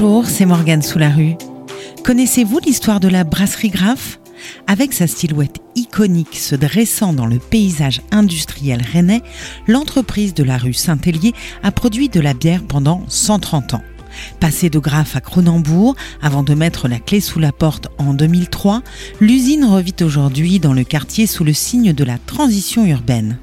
Bonjour, c'est Morgane sous la rue. Connaissez-vous l'histoire de la brasserie Graff Avec sa silhouette iconique se dressant dans le paysage industriel rennais, l'entreprise de la rue Saint-Hélier a produit de la bière pendant 130 ans. Passée de Graff à Cronenbourg avant de mettre la clé sous la porte en 2003, l'usine revit aujourd'hui dans le quartier sous le signe de la transition urbaine.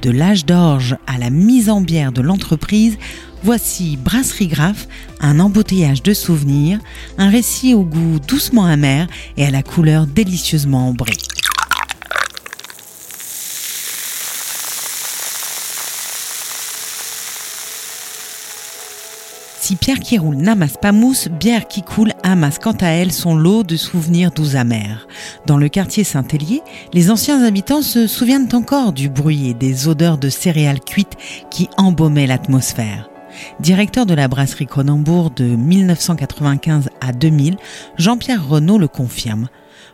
De l'âge d'orge à la mise en bière de l'entreprise, voici Brasserie Graff, un embouteillage de souvenirs, un récit au goût doucement amer et à la couleur délicieusement ambrée. Si pierre qui roule n'amasse pas mousse, bière qui coule amasse quant à elle son lot de souvenirs doux amers. Dans le quartier Saint-Hélier, les anciens habitants se souviennent encore du bruit et des odeurs de céréales cuites qui embaumaient l'atmosphère. Directeur de la brasserie Cronenbourg de 1995 à 2000, Jean-Pierre Renaud le confirme.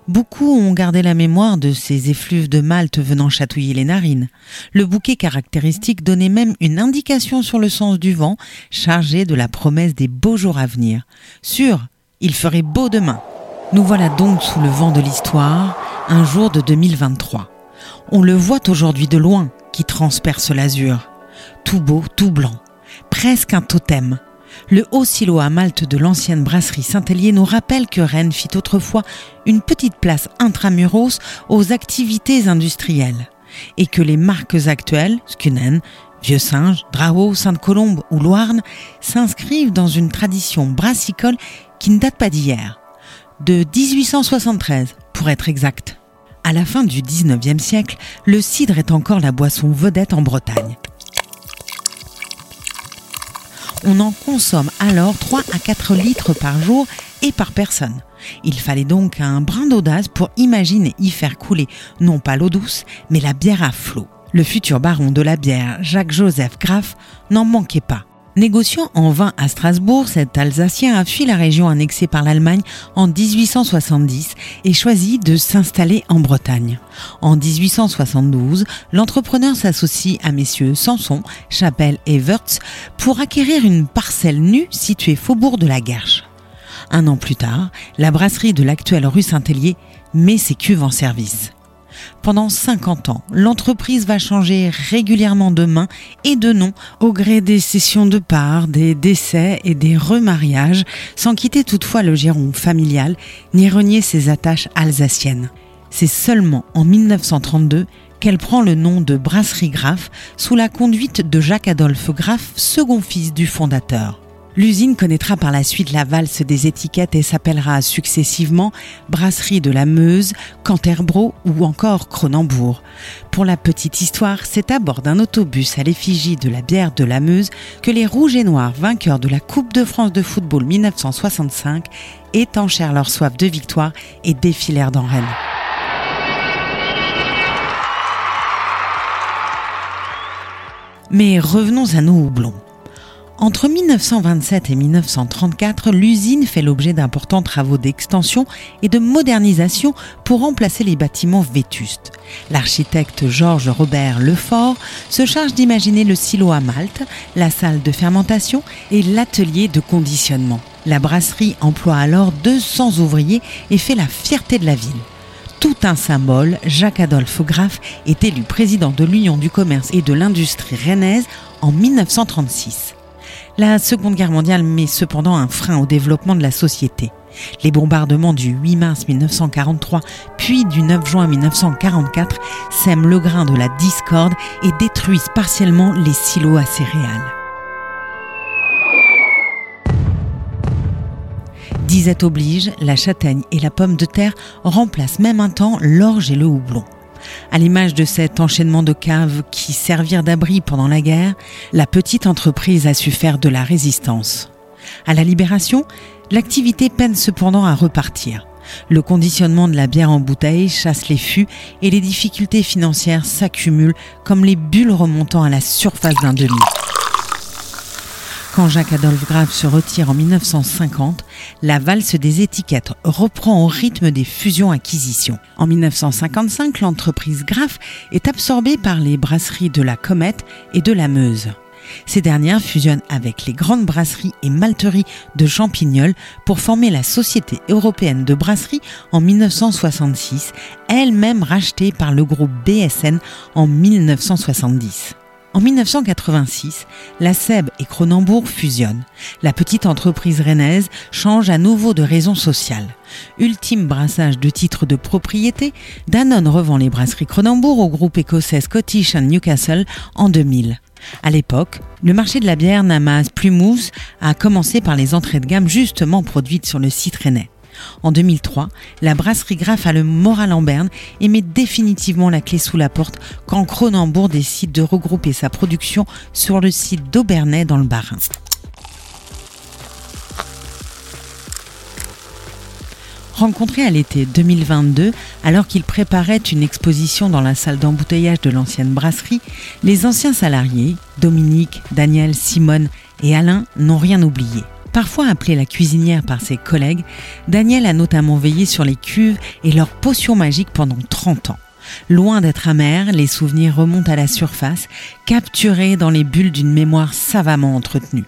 Beaucoup ont gardé la mémoire de ces effluves de Malte venant chatouiller les narines. Le bouquet caractéristique donnait même une indication sur le sens du vent, chargé de la promesse des beaux jours à venir. Sûr, il ferait beau demain. Nous voilà donc sous le vent de l'histoire, un jour de 2023. On le voit aujourd'hui de loin, qui transperce l'azur. Tout beau, tout blanc. Presque un totem. Le haut silo à Malte de l'ancienne brasserie Saint-Hélier nous rappelle que Rennes fit autrefois une petite place intramuros aux activités industrielles et que les marques actuelles, Skunen, Vieux Singe, Drao, Sainte-Colombe ou Loarne, s'inscrivent dans une tradition brassicole qui ne date pas d'hier, de 1873 pour être exact. À la fin du 19e siècle, le cidre est encore la boisson vedette en Bretagne. On en consomme alors 3 à 4 litres par jour et par personne. Il fallait donc un brin d'audace pour imaginer y faire couler non pas l'eau douce, mais la bière à flot. Le futur baron de la bière, Jacques-Joseph Graff, n'en manquait pas. Négociant en vin à Strasbourg, cet Alsacien a fui la région annexée par l'Allemagne en 1870 et choisit de s'installer en Bretagne. En 1872, l'entrepreneur s'associe à messieurs Samson, Chapelle et Wurtz pour acquérir une parcelle nue située faubourg de la Guerche. Un an plus tard, la brasserie de l'actuelle rue Saint-Hélier met ses cuves en service. Pendant 50 ans, l'entreprise va changer régulièrement de main et de nom au gré des sessions de parts, des décès et des remariages, sans quitter toutefois le giron familial ni renier ses attaches alsaciennes. C'est seulement en 1932 qu'elle prend le nom de Brasserie Graff sous la conduite de Jacques-Adolphe Graff, second fils du fondateur. L'usine connaîtra par la suite la valse des étiquettes et s'appellera successivement Brasserie de la Meuse, Canterbro ou encore Cronenbourg. Pour la petite histoire, c'est à bord d'un autobus à l'effigie de la bière de la Meuse que les Rouges et Noirs, vainqueurs de la Coupe de France de football 1965, étanchèrent leur soif de victoire et défilèrent dans Rennes. Mais revenons à nos houblons. Entre 1927 et 1934, l'usine fait l'objet d'importants travaux d'extension et de modernisation pour remplacer les bâtiments vétustes. L'architecte Georges Robert Lefort se charge d'imaginer le silo à Malte, la salle de fermentation et l'atelier de conditionnement. La brasserie emploie alors 200 ouvriers et fait la fierté de la ville tout un symbole, Jacques-Adolphe Graff est élu président de l'Union du commerce et de l'industrie rennaise en 1936. La Seconde Guerre mondiale met cependant un frein au développement de la société. Les bombardements du 8 mars 1943 puis du 9 juin 1944 sèment le grain de la discorde et détruisent partiellement les silos à céréales. Disette oblige, la châtaigne et la pomme de terre remplacent même un temps l'orge et le houblon. À l'image de cet enchaînement de caves qui servirent d'abri pendant la guerre, la petite entreprise a su faire de la résistance. À la libération, l'activité peine cependant à repartir. Le conditionnement de la bière en bouteille chasse les fûts et les difficultés financières s'accumulent comme les bulles remontant à la surface d'un demi. Quand Jacques-Adolphe Graff se retire en 1950, la valse des étiquettes reprend au rythme des fusions-acquisitions. En 1955, l'entreprise Graff est absorbée par les brasseries de la Comète et de la Meuse. Ces dernières fusionnent avec les grandes brasseries et malteries de Champignol pour former la Société européenne de brasserie en 1966, elle-même rachetée par le groupe BSN en 1970. En 1986, la SEB et Cronenbourg fusionnent. La petite entreprise rennaise change à nouveau de raison sociale. Ultime brassage de titres de propriété, Danone revend les brasseries Cronenbourg au groupe écossais Scottish Newcastle en 2000. À l'époque, le marché de la bière n'amasse plus mousse, a commencé par les entrées de gamme justement produites sur le site rennais. En 2003, la brasserie Graff a le moral en berne et met définitivement la clé sous la porte quand Cronenbourg décide de regrouper sa production sur le site d'Aubernais dans le Bas-Rhin. Rencontré à l'été 2022, alors qu'il préparait une exposition dans la salle d'embouteillage de l'ancienne brasserie, les anciens salariés, Dominique, Daniel, Simone et Alain, n'ont rien oublié. Parfois appelée la cuisinière par ses collègues, Daniel a notamment veillé sur les cuves et leurs potions magiques pendant 30 ans. Loin d'être amer, les souvenirs remontent à la surface, capturés dans les bulles d'une mémoire savamment entretenue.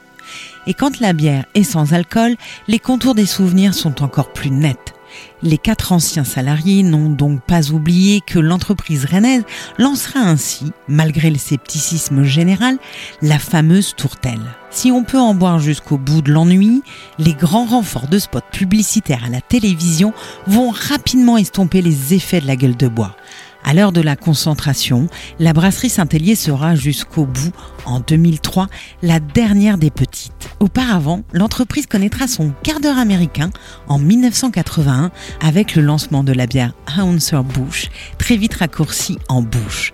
Et quand la bière est sans alcool, les contours des souvenirs sont encore plus nets. Les quatre anciens salariés n'ont donc pas oublié que l'entreprise rennaise lancera ainsi, malgré le scepticisme général, la fameuse tourtelle. Si on peut en boire jusqu'au bout de l'ennui, les grands renforts de spots publicitaires à la télévision vont rapidement estomper les effets de la gueule de bois. À l'heure de la concentration, la brasserie Saint-Hélier sera jusqu'au bout, en 2003, la dernière des petites. Auparavant, l'entreprise connaîtra son quart d'heure américain en 1981 avec le lancement de la bière Hounser Bush, très vite raccourcie en Bush.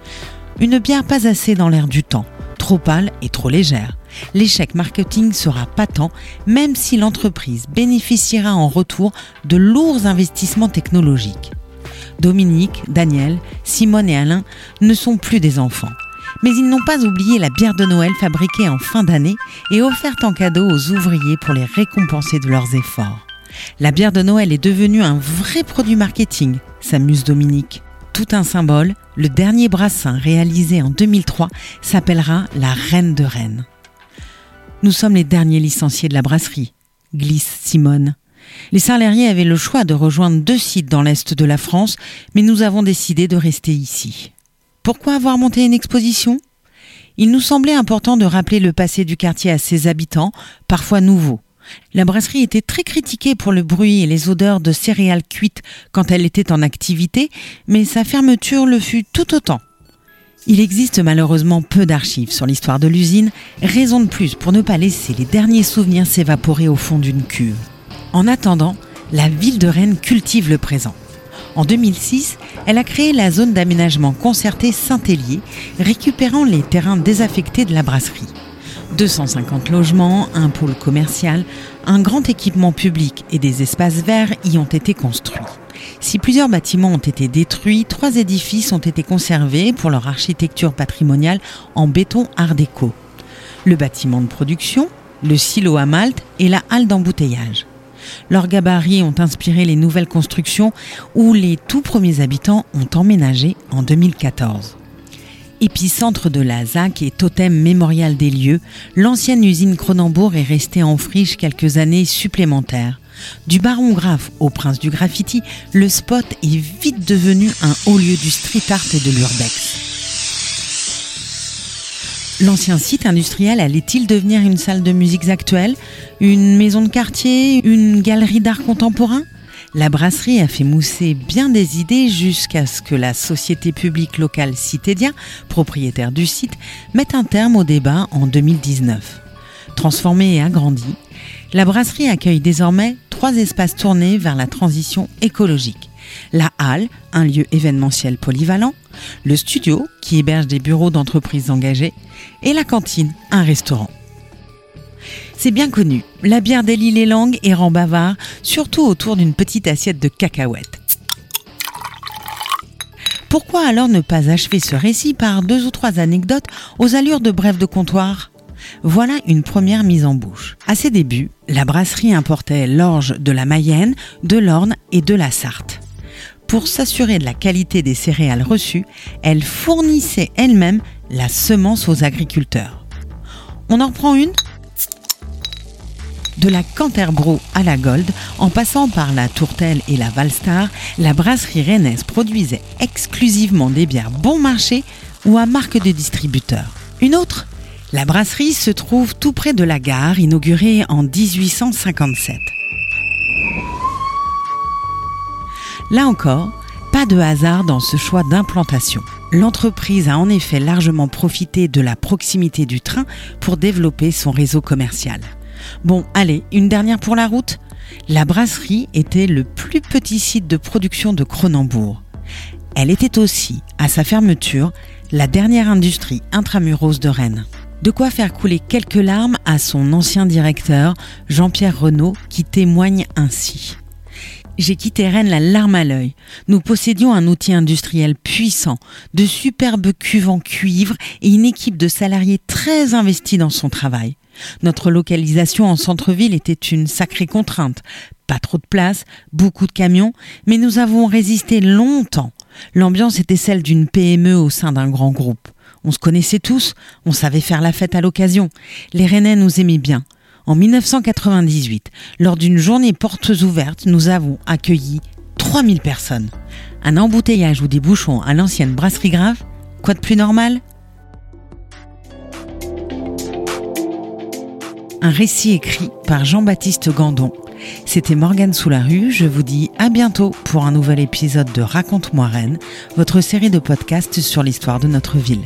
Une bière pas assez dans l'air du temps, trop pâle et trop légère. L'échec marketing sera patent même si l'entreprise bénéficiera en retour de lourds investissements technologiques. Dominique, Daniel, Simone et Alain ne sont plus des enfants. Mais ils n'ont pas oublié la bière de Noël fabriquée en fin d'année et offerte en cadeau aux ouvriers pour les récompenser de leurs efforts. La bière de Noël est devenue un vrai produit marketing, s'amuse Dominique. Tout un symbole, le dernier brassin réalisé en 2003 s'appellera la Reine de Rennes. Nous sommes les derniers licenciés de la brasserie, glisse Simone. Les salariés avaient le choix de rejoindre deux sites dans l'Est de la France, mais nous avons décidé de rester ici. Pourquoi avoir monté une exposition? Il nous semblait important de rappeler le passé du quartier à ses habitants, parfois nouveaux. La brasserie était très critiquée pour le bruit et les odeurs de céréales cuites quand elle était en activité, mais sa fermeture le fut tout autant. Il existe malheureusement peu d'archives sur l'histoire de l'usine, raison de plus pour ne pas laisser les derniers souvenirs s'évaporer au fond d'une cuve. En attendant, la ville de Rennes cultive le présent. En 2006, elle a créé la zone d'aménagement concerté Saint-Hélier, récupérant les terrains désaffectés de la brasserie. 250 logements, un pôle commercial, un grand équipement public et des espaces verts y ont été construits. Si plusieurs bâtiments ont été détruits, trois édifices ont été conservés pour leur architecture patrimoniale en béton art déco. Le bâtiment de production, le silo à Malte et la halle d'embouteillage. Leurs gabarits ont inspiré les nouvelles constructions où les tout premiers habitants ont emménagé en 2014. Épicentre de la ZAC et totem mémorial des lieux, l'ancienne usine Cronenbourg est restée en friche quelques années supplémentaires. Du baron Graff au prince du graffiti, le spot est vite devenu un haut lieu du street art et de l'urbex. L'ancien site industriel allait-il devenir une salle de musique actuelle, une maison de quartier, une galerie d'art contemporain? La brasserie a fait mousser bien des idées jusqu'à ce que la société publique locale Citédia, propriétaire du site, mette un terme au débat en 2019. Transformée et agrandie, la brasserie accueille désormais trois espaces tournés vers la transition écologique la halle, un lieu événementiel polyvalent, le studio, qui héberge des bureaux d'entreprises engagées, et la cantine, un restaurant. C'est bien connu, la bière délie les langues et rend bavard, surtout autour d'une petite assiette de cacahuètes. Pourquoi alors ne pas achever ce récit par deux ou trois anecdotes aux allures de brève de comptoir? Voilà une première mise en bouche. À ses débuts, la brasserie importait l'orge de la Mayenne, de l'Orne et de la Sarthe. Pour s'assurer de la qualité des céréales reçues, elle fournissait elle-même la semence aux agriculteurs. On en reprend une? De la Canterbro à la Gold, en passant par la Tourtelle et la Valstar, la brasserie rennaise produisait exclusivement des bières bon marché ou à marque de distributeur. Une autre? La brasserie se trouve tout près de la gare, inaugurée en 1857. Là encore, pas de hasard dans ce choix d'implantation. L'entreprise a en effet largement profité de la proximité du train pour développer son réseau commercial. Bon, allez, une dernière pour la route. La brasserie était le plus petit site de production de Cronenbourg. Elle était aussi, à sa fermeture, la dernière industrie intramuros de Rennes. De quoi faire couler quelques larmes à son ancien directeur, Jean-Pierre Renaud, qui témoigne ainsi. J'ai quitté Rennes la larme à l'œil. Nous possédions un outil industriel puissant, de superbes cuves en cuivre et une équipe de salariés très investis dans son travail. Notre localisation en centre-ville était une sacrée contrainte. Pas trop de place, beaucoup de camions, mais nous avons résisté longtemps. L'ambiance était celle d'une PME au sein d'un grand groupe. On se connaissait tous, on savait faire la fête à l'occasion. Les Rennais nous aimaient bien. En 1998, lors d'une journée portes ouvertes, nous avons accueilli 3000 personnes. Un embouteillage ou des bouchons à l'ancienne brasserie grave? Quoi de plus normal? Un récit écrit par Jean-Baptiste Gandon. C'était Morgane sous la je vous dis à bientôt pour un nouvel épisode de Raconte-moi Rennes, votre série de podcasts sur l'histoire de notre ville.